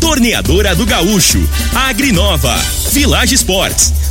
Torneadora do Gaúcho, Agrinova, Village Sports,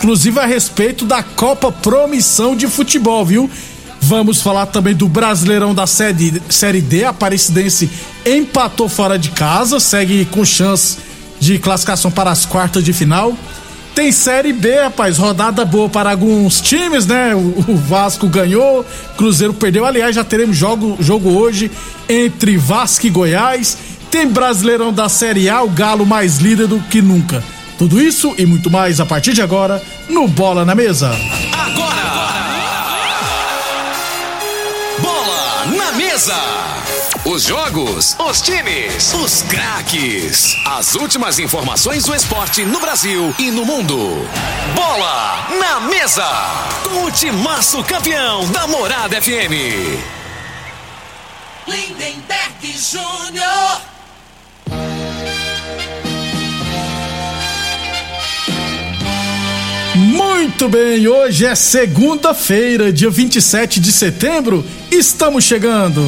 inclusive a respeito da Copa Promissão de Futebol, viu? Vamos falar também do Brasileirão da série, série D. A Aparecidense empatou fora de casa, segue com chance de classificação para as quartas de final. Tem Série B, rapaz, rodada boa para alguns times, né? O, o Vasco ganhou, Cruzeiro perdeu. Aliás, já teremos jogo, jogo hoje entre Vasco e Goiás. Tem Brasileirão da Série A, o Galo mais líder do que nunca. Tudo isso e muito mais a partir de agora no Bola na Mesa. Bola na mesa. Os jogos, os times, os craques. As últimas informações do esporte no Brasil e no mundo. Bola na mesa. Com o timaço campeão da Morada FM. Lindenberg Júnior. Muito bem, hoje é segunda-feira, dia 27 de setembro. Estamos chegando.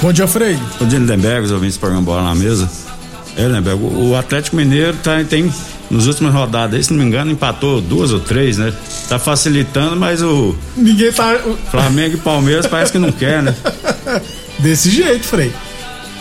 Bom dia, Frei. Bom dia, Lindenberg, os ouvintes programa Bola na Mesa. É, Lindenberg, o o Atlético Mineiro tá, tem, nos últimos rodadas, aí, se não me engano, empatou duas ou três, né? Tá facilitando, mas o Ninguém tá. Flamengo e Palmeiras parece que não quer, né? Desse jeito, Frei.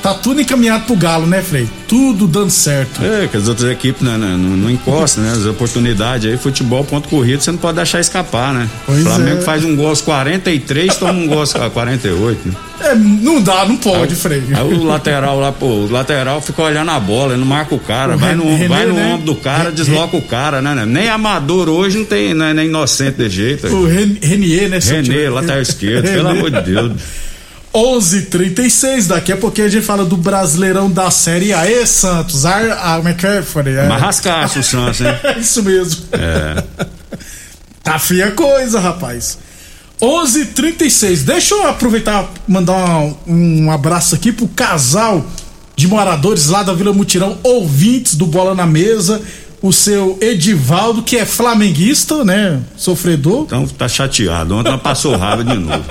Tá tudo encaminhado pro Galo, né, Frei? Tudo dando certo. É, que as outras equipes né, não, não, não encostam, né? As oportunidades aí, futebol, ponto corrido, você não pode deixar escapar, né? Pois Flamengo é. faz um gol aos 43, toma um gol aos 48, né? É, não dá, não pode, Frei. Aí o lateral lá, pô, o lateral fica olhando a bola, não marca o cara, O vai no, René, vai no né? ombro do cara, desloca o cara, né? né? Nem amador hoje não tem, não é nem inocente de jeito. O Ren- Renier, né? time? lateral esquerdo, pelo amor de Deus. 11:36 daqui a pouquinho a gente fala do Brasileirão da Série A. E Santos, ar, ah, como é que é? É, Marrascaço Santos, hein? isso mesmo. É. Tá feia a coisa, rapaz. 11:36. Deixa eu aproveitar mandar um, um abraço aqui pro casal de moradores lá da Vila Mutirão, ouvintes do Bola na Mesa. O seu Edivaldo, que é flamenguista, né? Sofredor. Então tá chateado. Ontem passou raiva de novo.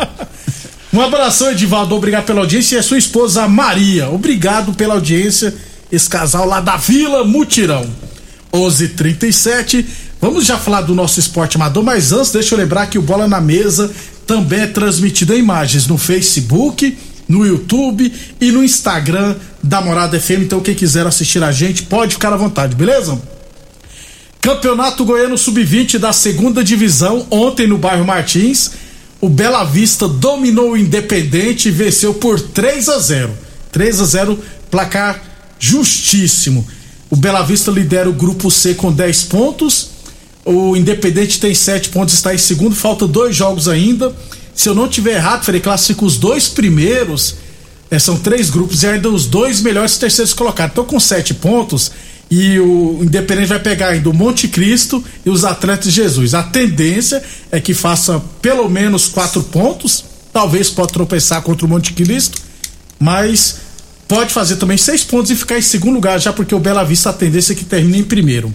Um abração, Edivaldo. Obrigado pela audiência. E a sua esposa Maria. Obrigado pela audiência. Esse casal lá da Vila Mutirão. 11:37. Vamos já falar do nosso esporte amador, mas antes deixa eu lembrar que o Bola na Mesa também é transmitido em imagens no Facebook, no YouTube e no Instagram da Morada FM. Então quem quiser assistir a gente pode ficar à vontade, beleza? Campeonato Goiano Sub-20 da segunda divisão, ontem no bairro Martins. O Bela Vista dominou o Independente e venceu por 3 a 0. 3 a 0, placar justíssimo. O Bela Vista lidera o grupo C com 10 pontos. O Independente tem 7 pontos, está em segundo. Falta dois jogos ainda. Se eu não tiver errado, Frei, classifica os dois primeiros. É, são três grupos e ainda os dois melhores terceiros colocados. Então, com sete pontos, e o Independente vai pegar ainda o Monte Cristo e os Atletas de Jesus. A tendência é que faça pelo menos quatro pontos. Talvez pode tropeçar contra o Monte Cristo, mas pode fazer também seis pontos e ficar em segundo lugar, já porque o Bela Vista a tendência é que termine em primeiro.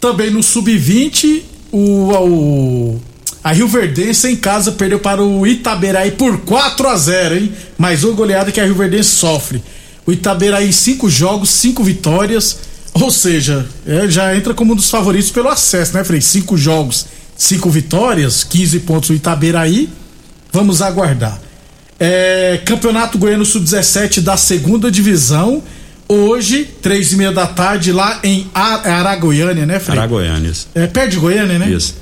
Também no sub-20, o, o a Rio Verdense em casa perdeu para o Itaberaí por 4 a 0 hein? Mais uma goleada que a Rio Verdense sofre. O Itaberaí cinco jogos, cinco vitórias. Ou seja, é, já entra como um dos favoritos pelo acesso, né, Frei? Cinco jogos, cinco vitórias, 15 pontos o Itaberaí. Vamos aguardar. É, Campeonato Goiano Sub-17 da segunda divisão. Hoje, três e meia da tarde, lá em Aragoiânia, né, Frei? Aragoiânia. É, perto de Goiânia, né? Isso.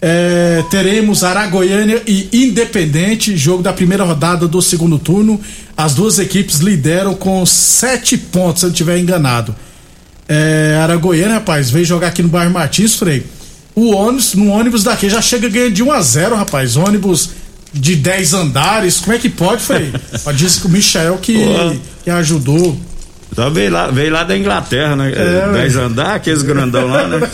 É, teremos Aragoiânia e Independente, jogo da primeira rodada do segundo turno. As duas equipes lideram com sete pontos, se eu não estiver enganado. É, Aragoiânia, rapaz, veio jogar aqui no bairro Martins, Frei. O ônibus, no ônibus daqui já chega ganhando de 1 a 0 rapaz. Ônibus de 10 andares, como é que pode, Frei? Disse que o Michel que, que ajudou. Só veio lá, veio lá da Inglaterra, né? É, Dez andares, aqueles grandão lá, né?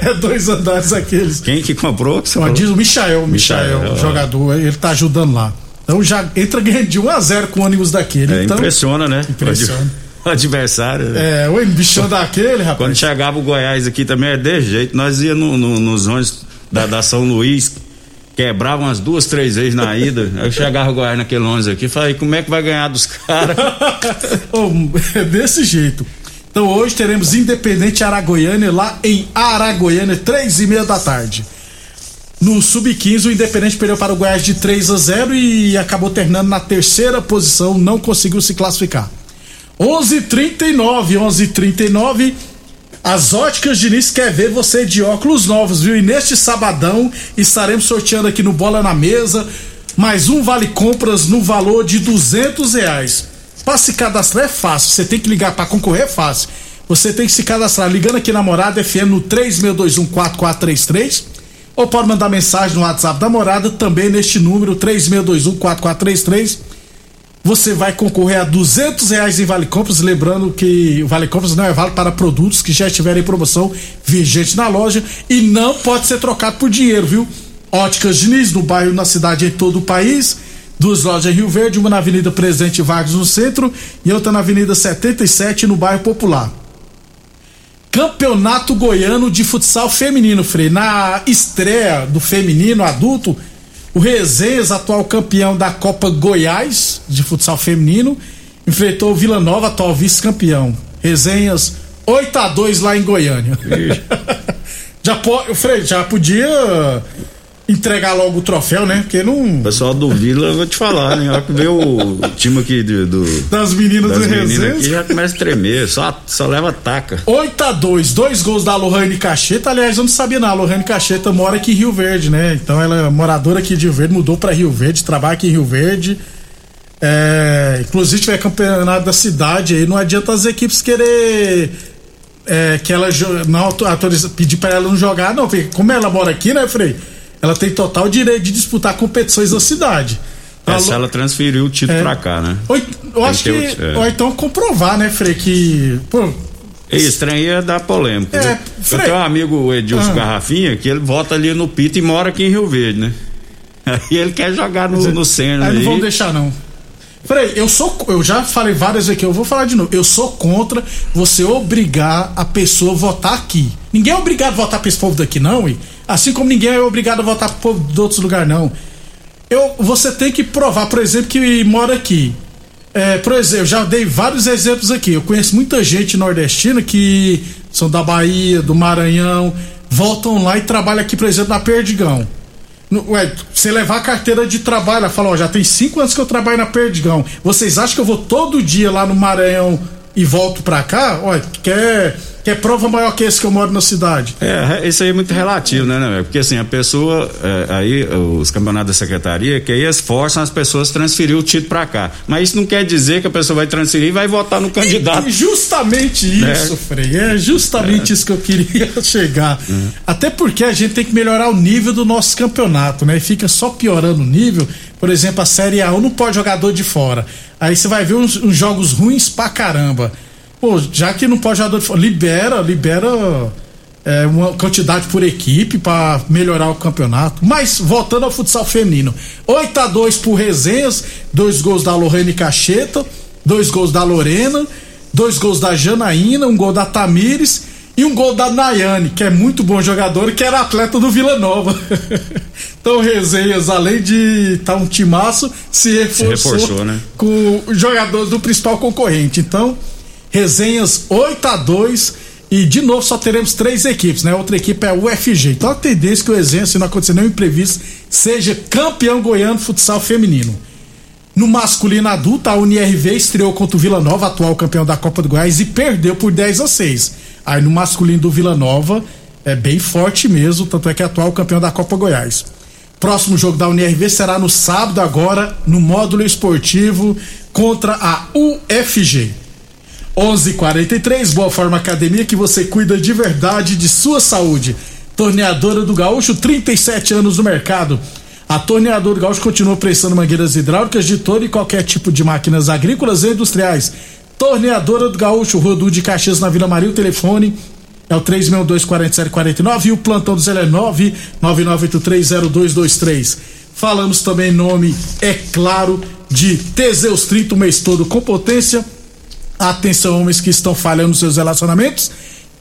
é dois andares aqueles. Quem que comprou? Que Ó, diz o Michael, Michael, Michael jogador, ele tá ajudando lá. Então já entra ganhando de 1 a 0 com o ônibus daquele. É, então, impressiona, né? Impressiona. Adversário. Né? É, o bichão daquele, rapaz. Quando chegava o Goiás aqui também é desse jeito. Nós ia no, no, nos ônibus da, da São Luís, quebrava umas duas, três vezes na ida. Aí chegava o Goiás naquele 11 aqui falei, como é que vai ganhar dos caras? oh, é desse jeito. Então hoje teremos Independente Aragoiânia lá em Aragoiânia, três e meia da tarde. No Sub-15, o Independente perdeu para o Goiás de 3 a 0 e acabou terminando na terceira posição, não conseguiu se classificar. 11:39, 11:39 as óticas Diniz quer ver você de óculos novos, viu? E neste sabadão estaremos sorteando aqui no Bola na Mesa mais um vale compras no valor de duzentos reais. Para se cadastrar é fácil, você tem que ligar para concorrer é fácil. Você tem que se cadastrar ligando aqui na Morada FM no 36214433 ou pode mandar mensagem no WhatsApp da Morada também neste número 36214433 você vai concorrer a duzentos reais em Vale Compras, lembrando que o Vale Compras não é válido para produtos que já estiverem em promoção vigente na loja e não pode ser trocado por dinheiro, viu? Óticas Diniz, no bairro, na cidade em todo o país, duas lojas em Rio Verde, uma na Avenida Presidente Vargas no centro e outra na Avenida 77 no bairro Popular. Campeonato Goiano de Futsal Feminino, Frei. Na estreia do feminino adulto, o Resenhas, atual campeão da Copa Goiás de futsal feminino, enfrentou o Vila Nova, atual vice-campeão. Resenhas 8 a 2 lá em Goiânia. já Frei, já podia entregar logo o troféu, né? Porque não. O pessoal do Vila, eu vou te falar, né? Olha que vê o time aqui do. do das meninas das do meninas aqui já começa a tremer, só, só leva taca. 8 a 2 dois gols da Lohane Cacheta. Aliás, eu não sabia não. A Lohane Cacheta mora aqui em Rio Verde, né? Então ela é moradora aqui de Rio Verde, mudou para Rio Verde, trabalha aqui em Rio Verde. É, inclusive tiver campeonato da cidade aí, não adianta as equipes querer é, que ela não autoriza, pedir para ela não jogar, não, porque como ela mora aqui, né, Frei? Ela tem total direito de disputar competições da cidade. É, se ela transferiu o título é, pra cá, né? Ou, eu acho que. é. Ou então comprovar, né, Frei, que. Pô, isso, trem ia dar polêmica. É, né? Eu tenho um amigo, Edilson ah. Garrafinha, que ele vota ali no Pito e mora aqui em Rio Verde, né? E ele quer jogar no, no Senna. Aí, aí não vão deixar, não. Frei, eu sou. Eu já falei várias vezes aqui, eu vou falar de novo. Eu sou contra você obrigar a pessoa a votar aqui. Ninguém é obrigado a votar pra esse povo daqui, não, e assim como ninguém é obrigado a votar pro povo de outros lugares, não. Eu, você tem que provar, por exemplo, que mora aqui. É, por exemplo, eu já dei vários exemplos aqui. Eu conheço muita gente nordestina que são da Bahia, do Maranhão, voltam lá e trabalham aqui, por exemplo, na Perdigão. Ué, você levar a carteira de trabalho, ela fala, ó, já tem cinco anos que eu trabalho na Perdigão. Vocês acham que eu vou todo dia lá no Maranhão e volto pra cá? Olha, quer que é prova maior que esse que eu moro na cidade. É, isso aí é muito relativo, né, né? Porque assim, a pessoa, é, aí, os campeonatos da secretaria, que aí esforçam as pessoas a transferir o título para cá. Mas isso não quer dizer que a pessoa vai transferir e vai votar no candidato. É justamente né? isso, Frei. É justamente é. isso que eu queria chegar. Uhum. Até porque a gente tem que melhorar o nível do nosso campeonato, né? E fica só piorando o nível. Por exemplo, a Série A não pode jogador de fora. Aí você vai ver uns, uns jogos ruins pra caramba. Pô, já que não pode jogador de fora, libera, libera é, uma quantidade por equipe para melhorar o campeonato. Mas voltando ao futsal feminino, 8 a 2 por Resenhas, dois gols da Lorene Cacheta, dois gols da Lorena, dois gols da Janaína, um gol da Tamires e um gol da Nayane, que é muito bom jogador e que era atleta do Vila Nova. então, Resenhas, além de estar tá um timaço, se reforçou, se reforçou né? com o jogador do principal concorrente. Então, Resenhas 8 a 2 e de novo só teremos três equipes, né? Outra equipe é o UFG. Então a tendência é que o Resenha, se não acontecer nenhum imprevisto, seja campeão goiano futsal feminino. No masculino adulto, a UNIRV estreou contra o Vila Nova, atual campeão da Copa do Goiás, e perdeu por 10 a 6. Aí no masculino do Vila Nova é bem forte mesmo, tanto é que é atual campeão da Copa Goiás. Próximo jogo da UNIRV será no sábado agora, no módulo esportivo contra a UFG. 11:43 Boa Forma Academia que você cuida de verdade de sua saúde. Torneadora do Gaúcho, 37 anos no mercado. A Torneadora do Gaúcho continua prestando mangueiras hidráulicas de todo e qualquer tipo de máquinas agrícolas e industriais. Torneadora do Gaúcho, Rodu de Caxias na Vila Maria, o telefone é o 362-4749 e o plantão do Zé é 999830223. Falamos também em nome, é claro, de Teseus 30 o mês todo com potência. Atenção, homens que estão falhando nos seus relacionamentos.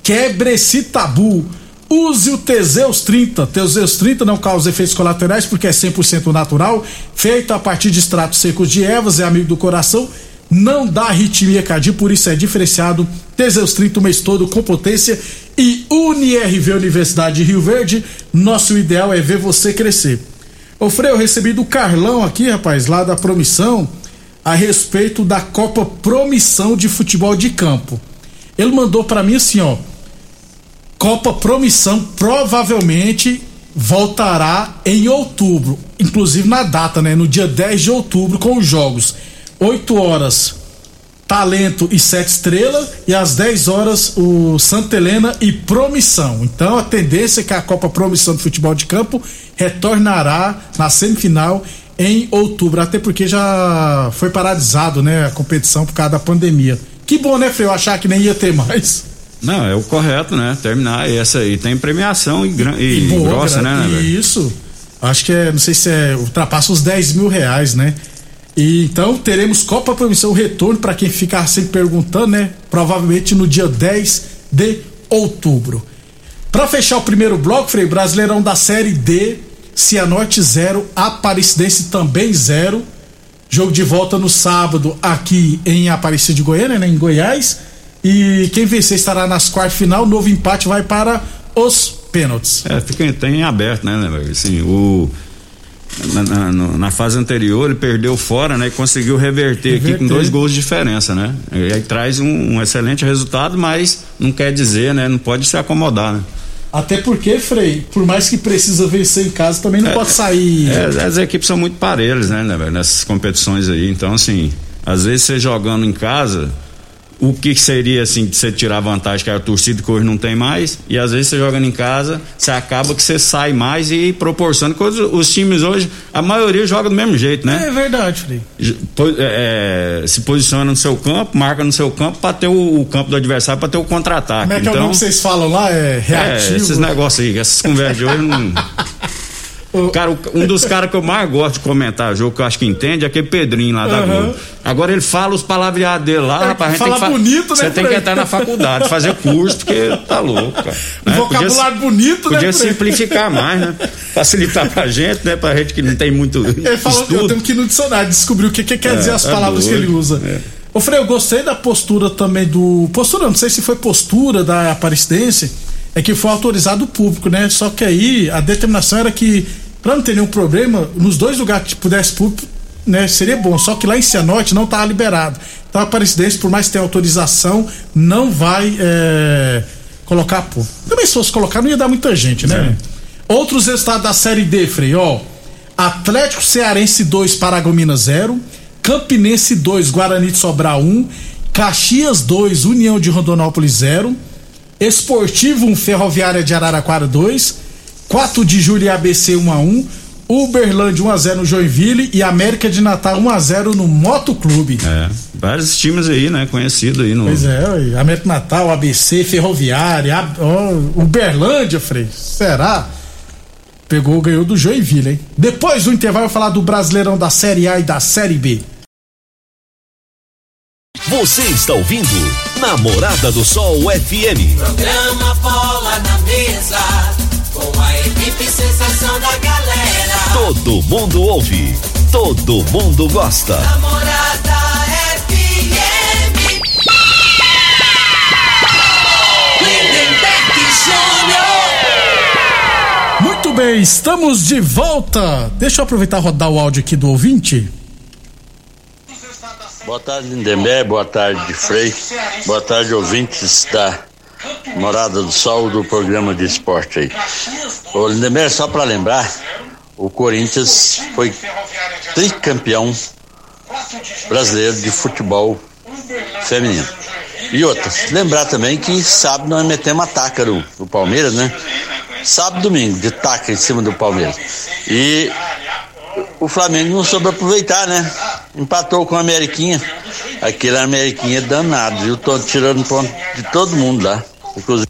Quebre esse tabu Use o Teseus 30. Teseus 30 não causa efeitos colaterais porque é 100% natural, feito a partir de extratos secos de ervas, é amigo do coração, não dá arritmia cardíaca, por isso é diferenciado. Teseus 30 o mês todo com potência e UniRV Universidade de Rio Verde. Nosso ideal é ver você crescer. Ô Frei, eu recebi do Carlão aqui, rapaz, lá da Promissão, a respeito da Copa Promissão de Futebol de Campo. Ele mandou para mim assim, ó Copa Promissão provavelmente voltará em outubro, inclusive na data, né? No dia 10 de outubro, com os jogos. 8 horas, Talento e Sete Estrelas, e às 10 horas, o Santa Helena e Promissão. Então a tendência é que a Copa Promissão de Futebol de Campo retornará na semifinal em outubro, até porque já foi paralisado, né? A competição por causa da pandemia. Que bom, né, Freio? Achar que nem ia ter mais. Não, é o correto, né? Terminar essa aí. Tem premiação e, e, e boa, grossa, né, né Isso. Acho que é, não sei se é, ultrapassa os 10 mil reais, né? E então teremos Copa Promissão Retorno, para quem ficar sempre perguntando, né? Provavelmente no dia 10 de outubro. Para fechar o primeiro bloco, Frei, Brasileirão da Série D, Cianorte 0, Aparecidense também 0. Jogo de volta no sábado aqui em Aparecida de Goiânia, né? Em Goiás. E quem vencer estará nas quartas final. Novo empate vai para os pênaltis. É, fica tem aberto, né, né assim, o na, na, na, fase anterior ele perdeu fora, né? E conseguiu reverter, reverter, aqui com dois gols de diferença, né? E aí traz um, um, excelente resultado, mas não quer dizer, né? Não pode se acomodar, né? Até porque, Frei, por mais que precisa vencer em casa, também não é, pode sair. É, as equipes são muito parelhas, né, né, nessas competições aí. Então, assim, às vezes você jogando em casa, o que seria assim de você tirar vantagem que a torcida que hoje não tem mais? E às vezes você jogando em casa você acaba que você sai mais e proporciona coisas os times hoje a maioria joga do mesmo jeito né? É verdade Frei. É, é, se posiciona no seu campo marca no seu campo para ter o, o, campo do adversário para ter o contra-ataque. Como é que então, é o nome então, que vocês falam lá? É reativo? é, esses negócios aí essas conversas de hoje não Cara, um dos caras que eu mais gosto de comentar jogo, que eu acho que entende, é aquele Pedrinho lá da uhum. Globo. Agora ele fala os palavreados dele lá, é, rapaz. Fala tem bonito, né? Você tem que entrar na faculdade, fazer curso, porque tá louco, cara. Né? Vocabulário podia, bonito, podia né? Podia simplificar mais, né? Facilitar pra gente, né? Pra gente que não tem muito. Ele falou que eu tenho que ir no dicionário descobrir o que, que quer é, dizer as é palavras doido, que ele usa. É. Ô, Frei, eu gostei da postura também do. Postura, não sei se foi postura da Aparecidense, é que foi autorizado o público, né? Só que aí a determinação era que para não ter nenhum problema, nos dois lugares que pudesse público, né, seria bom. Só que lá em Cianorte não estava liberado. Então a Aparecidense, por mais que tenha autorização, não vai é, colocar público. Também se fosse colocar, não ia dar muita gente, né? É. Outros resultados da Série D, Frei, ó. Atlético Cearense 2, Paragominas 0. Campinense 2, Guarani de Sobral 1. Caxias 2, União de Rondonópolis 0. Esportivo 1, Ferroviária de Araraquara 2. 4 de julho ABC 1 a 1 Uberlândia 1x0 no Joinville e América de Natal 1x0 no Moto Clube. É, vários times aí, né? Conhecidos aí no. Pois é, América de Natal, ABC, Ferroviária, oh, Uberlândia, Frei. Será? Pegou, ganhou do Joinville, hein? Depois do intervalo, eu falar do Brasileirão da Série A e da Série B. Você está ouvindo Namorada do Sol FM. Programa Bola na Mesa, com a equipe sensação da galera. Todo mundo ouve, todo mundo gosta. Namorada FM. Lindenberg Júnior. Muito bem, estamos de volta. Deixa eu aproveitar e rodar o áudio aqui do ouvinte. Boa tarde, Lindenberg. Boa tarde, Frei. Boa tarde, ouvintes da Morada do Sol do programa de esporte aí. Ô, Lindenberg, só para lembrar, o Corinthians foi tricampeão brasileiro de futebol feminino. E outra, lembrar também que sábado nós metemos a taca do, do Palmeiras, né? Sábado e domingo, de taca em cima do Palmeiras. E o Flamengo não soube aproveitar, né? Empatou com a Ameriquinha. Aquele Ameriquinha é danado, viu? Tô tirando ponto de todo mundo lá. Inclusive.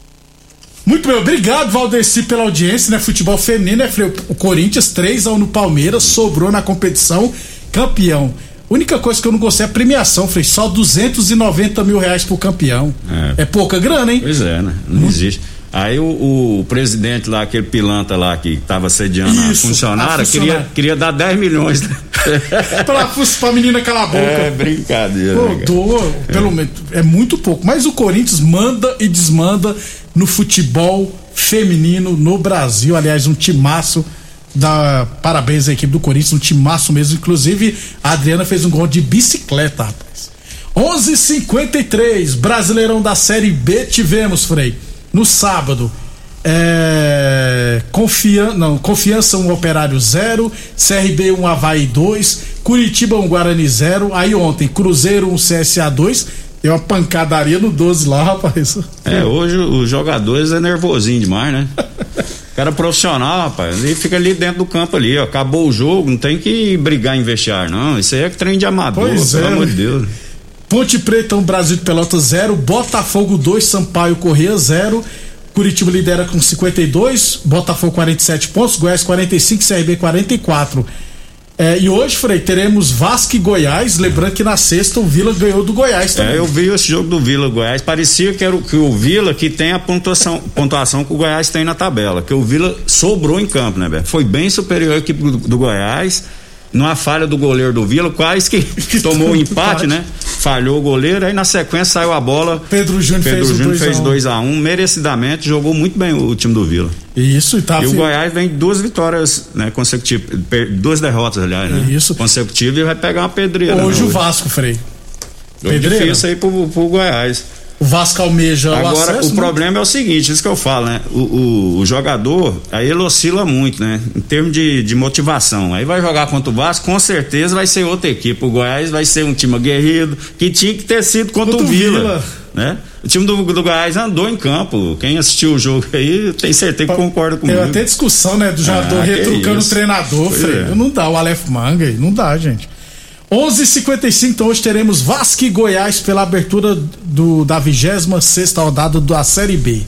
Muito bem, obrigado, Valdeci, pela audiência, né? Futebol feminino, né? Frei? O Corinthians 3 a 1 no Palmeiras, sobrou na competição, campeão. Única coisa que eu não gostei é a premiação, Frei. Só 290 mil reais pro campeão. É, É. pouca grana, hein? Pois é, né? Não existe. Aí o, o presidente lá, aquele pilantra lá que estava sediando Isso, a funcionária, a funcionária. Queria, queria dar 10 milhões. né? pra, pra menina calar a boca. é brincadeira. Pô, pelo menos, é muito pouco. Mas o Corinthians manda e desmanda no futebol feminino no Brasil. Aliás, um timaço. Da, parabéns à equipe do Corinthians, um timaço mesmo. Inclusive, a Adriana fez um gol de bicicleta, rapaz. 11:53 Brasileirão da Série B tivemos, Frei. No sábado, é, confia, não, Confiança 1, Operário 0, CRB 1, Havaí 2, Curitiba 1, Guarani 0. Aí ontem, Cruzeiro 1, CSA 2. Deu uma pancadaria no 12 lá, rapaz. É, hoje os jogadores é nervosinho demais, né? Cara profissional, rapaz, ele fica ali dentro do campo ali, ó. Acabou o jogo, não tem que brigar em vestiário, não. Isso aí é trem de amador, Pois pelo é, amor de Deus. Ponte Preta 1, Brasil de Pelotas 0, Botafogo 2, Sampaio Corrêa 0. Curitiba lidera com 52, Botafogo 47 pontos, Goiás 45, CRB 44. É, e hoje, Frei, teremos Vasco e Goiás. Lembrando que na sexta o Vila ganhou do Goiás também. É, eu vi esse jogo do Vila Goiás, parecia que era o, que o Vila que tem a pontuação, pontuação que o Goiás tem na tabela, que o Vila sobrou em campo, né, velho? Foi bem superior à equipe do, do Goiás, numa falha do goleiro do Vila, quase que, tomou o empate, empate. né? Falhou o goleiro, aí na sequência saiu a bola. Pedro Júnior Pedro fez o Júnior 2 a fez 1. 2 a 1 merecidamente, jogou muito bem o, time do Vila. Isso, e tá E o Goiás vem duas vitórias, né, consecutivas, duas derrotas, aliás, né? Isso. Consecutivas e vai pegar uma pedreira. Hoje né, o Vasco, Frei. Pedreira. difícil aí pro, pro Goiás. O Vasco almeja o Agora, acesso, o né? problema é o seguinte, isso que eu falo, né? O, o- o jogador, aí ele oscila muito, né? Em termos de, de motivação. Aí vai jogar contra o Vasco, com certeza vai ser outra equipe. O Goiás vai ser um time aguerrido, que tinha que ter sido contra, Contra o o Vila. Vila. Né? O time do, do Goiás andou em campo. Quem assistiu o jogo aí, tem certeza que concorda comigo. Tem até discussão, né? Do jogador Ah, retrucando o treinador, Pois Frei. é. Não dá o Aleph Manga aí, não dá, gente. 11:55 então hoje teremos Vasco e Goiás pela abertura do, da 26 rodada da Série B.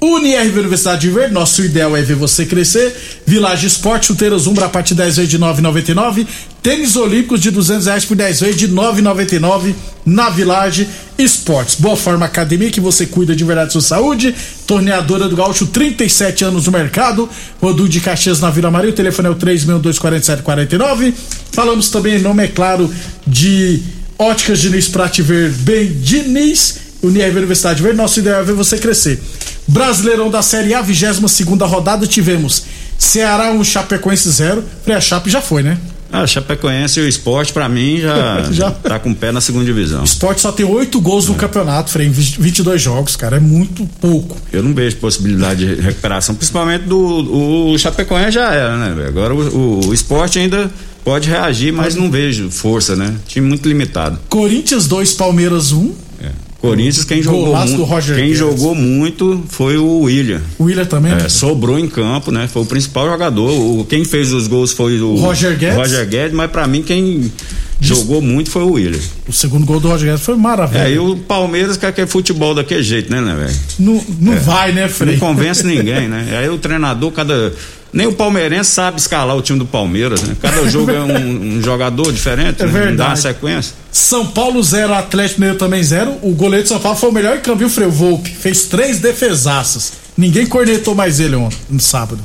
UniRV Universidade de Verde, nosso ideal é ver você crescer. Village Esporte, chuteiras Umbra a partir de 10 vezes de 9,99. Tênis Olímpicos de 200 reais por 10 vezes de 9,99 na Village Esportes. Boa Forma Academia, que você cuida de verdade sua saúde. Torneadora do Gaúcho, 37 anos no mercado. Rodul de Caxias na Vila Maria. O telefone é o 3624749. Falamos também em nome, é claro, de Óticas Diniz pra te ver bem. Diniz, Unirv Universidade Verde. Nosso ideal é ver você crescer. Brasileirão da Série A, 22 segunda rodada, tivemos Ceará 1, Chapecoense 0. Falei, a Chape já foi, né? Ah, Chapecoense e o esporte, pra mim, já, Já. tá com o pé na segunda divisão. O esporte só tem oito gols no campeonato, Frei, em 22 jogos, cara. É muito pouco. Eu não vejo possibilidade de recuperação, principalmente do o Chapecoense já era, né? Agora o, o, esporte ainda pode reagir, mas não vejo força, né? Time muito limitado. Corinthians 2, Palmeiras 1. É. Corinthians, quem jogou muito, quem Guedes. jogou muito foi o William. O William também? É, sobrou em campo, né? Foi o principal jogador. O, quem fez os gols foi o Roger Guedes. Roger Guedes, mas pra mim quem jogou muito foi o William. O segundo gol do Roger Guedes foi maravilha. É, e o Palmeiras quer que é futebol daquele jeito, né, né, velho? Não, não vai, né, Frei? Não convence ninguém, né? Aí o treinador, cada Nem o palmeirense sabe escalar o time do Palmeiras, né? Cada jogo é um, um jogador diferente, É né? Não dá uma verdade. sequência. São Paulo 0, Atlético Mineiro também 0. O goleiro de São Paulo foi o melhor em campo, viu, Freio Volpe? Fez três defesaças. Ninguém cornetou mais ele ontem, no sábado.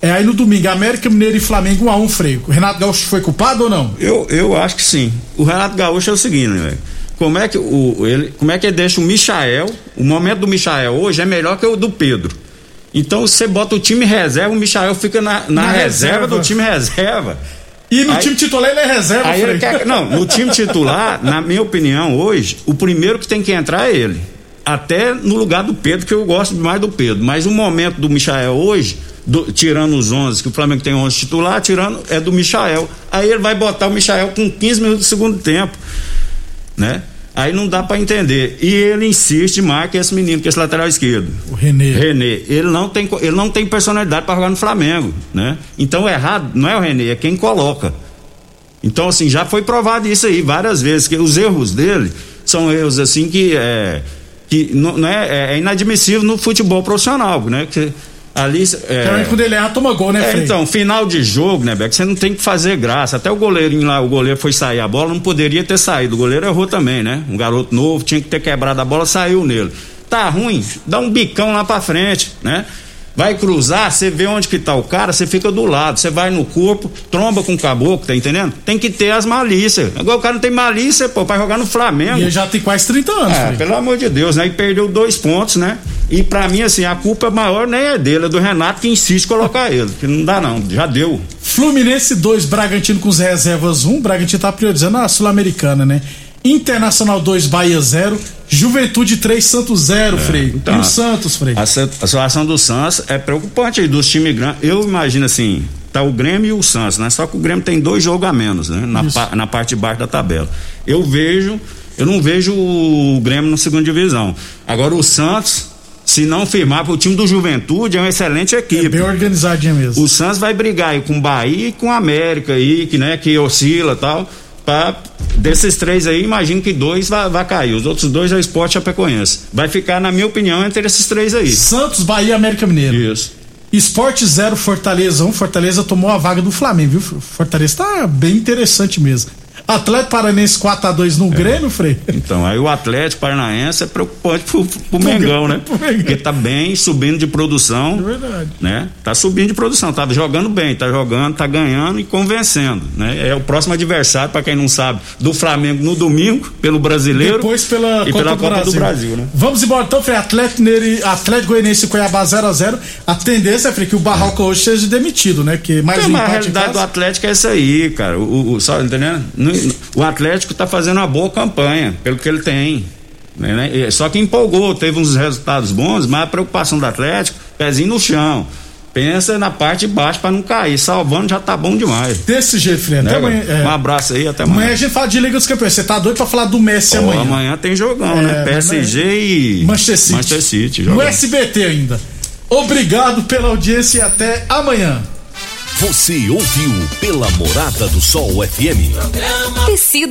É aí no domingo, América Mineiro e Flamengo 1 a 1 Freio. O Renato Gaúcho foi culpado ou não? Eu, eu acho que sim. O Renato Gaúcho é o seguinte, né, velho? Como é, que o, ele, como é que ele deixa o Michael? O momento do Michael hoje é melhor que o do Pedro. Então você bota o time reserva, o Michael fica na, na, Na reserva, reserva. do time reserva. E no Aí- time titular ele é reserva, Aí ele quer, não, no time titular, na minha opinião, hoje, o primeiro que tem que entrar é ele. Até no lugar do Pedro, que eu gosto mais do Pedro. Mas o momento do Michael hoje, do- tirando os 11, que o Flamengo tem 11 titular, tirando é do Michael. Aí ele vai botar o Michael com 15 minutos do segundo tempo, né? Aí não dá pra entender. E ele insiste mais que esse menino, que esse lateral esquerdo. O Renê. Renê, ele não tem, ele não tem personalidade para jogar no Flamengo, né? Então o errado não é o Renê, é quem coloca. Então assim, já foi provado isso aí várias vezes, que os erros dele são erros assim que é que não, não é, é inadmissível no futebol profissional, né? Que ali é, Geralmente quando ele erra, toma gol, né, é, então, final de jogo, né, Beck? Você não tem que fazer graça. Até o goleirinho lá, o goleiro foi sair a bola, não poderia ter saído. O goleiro errou também, né? Um garoto novo, tinha que ter quebrado a bola, saiu nele. Tá ruim, dá um bicão lá pra frente, né? Vai cruzar, você vê onde que tá o cara, você fica do lado, você vai no corpo, tromba com o caboclo, tá entendendo? Tem que ter as malícias. Agora o cara não tem malícia, pô, pra jogar no Flamengo. E ele já tem quase 30 anos, É, pelo amor de Deus, né? E perdeu dois pontos, né? E pra mim, assim, a culpa maior nem é dele, é do Renato que insiste em colocar ele. Que não dá, não. Já deu. Fluminense 2, Bragantino com os reservas 1. Bragantino tá priorizando a Sul-Americana, né? Internacional 2, Bahia 0. Juventude 3, Santos 0, Freio. então, e o Santos, Freio? A, a situação do Santos é preocupante aí, dos times grandes. Eu imagino assim, tá o Grêmio e o Santos, né? Só que o Grêmio tem dois jogos a menos, né? Na, pa- na parte de baixo da tabela. Eu vejo, eu não vejo o Grêmio na segunda divisão. Agora o Santos, se não firmar, porque o time do Juventude é uma excelente equipe. É bem organizadinha mesmo. O Santos vai brigar aí com o Bahia e com o América aí, que, né, que oscila e tal. Pra, desses três aí, imagino que dois vai, vai cair. Os outros dois é o esporte Chapecoense. Vai ficar, na minha opinião, entre esses três aí. Santos, Bahia e América Mineiro. Isso. Esporte 0, Fortaleza 1. Fortaleza tomou a vaga do Flamengo, viu? Fortaleza tá bem interessante mesmo. Atlético Paranense 4x2 no Grêmio, Frei. Então, aí o Atlético Paranaense é preocupante pro, pro Mengão, né? pro Mengão. Porque tá bem subindo de produção. É verdade. Né? Tá subindo de produção, tá jogando bem, tá jogando, tá ganhando e convencendo, né? É o próximo adversário, para quem não sabe, do Flamengo no domingo, pelo Brasileiro. Depois pela e Copa, pela do, Copa Brasil. do Brasil, né? Vamos embora então, Frei. Atlético, Mineiro, Atlético Goianiense e Cuiabá 0x0. A tendência, Frei, que o Barroca hoje seja demitido, né? Porque mais É, um mas a realidade do. Atlético é essa aí, cara. O, o, só, entendendo? No- O Atlético tá fazendo uma boa campanha, pelo que ele tem. né, né? Só que empolgou, teve uns resultados bons, mas a preocupação do Atlético, pezinho no chão. Pensa na parte de baixo para não cair. Salvando já tá bom demais. Desse jeito. Até Né, amanhã. velho? é. Um abraço aí, até Amanhã amanhã. a gente fala de Liga dos Campeões. Você tá doido pra falar do Messi Ó, amanhã? amanhã tem jogão, É, né? PSG e. Manchester City. Manchester City. No. SBT ainda. Obrigado pela audiência e até amanhã. Você ouviu pela Morada do Sol FM. Programa Tecido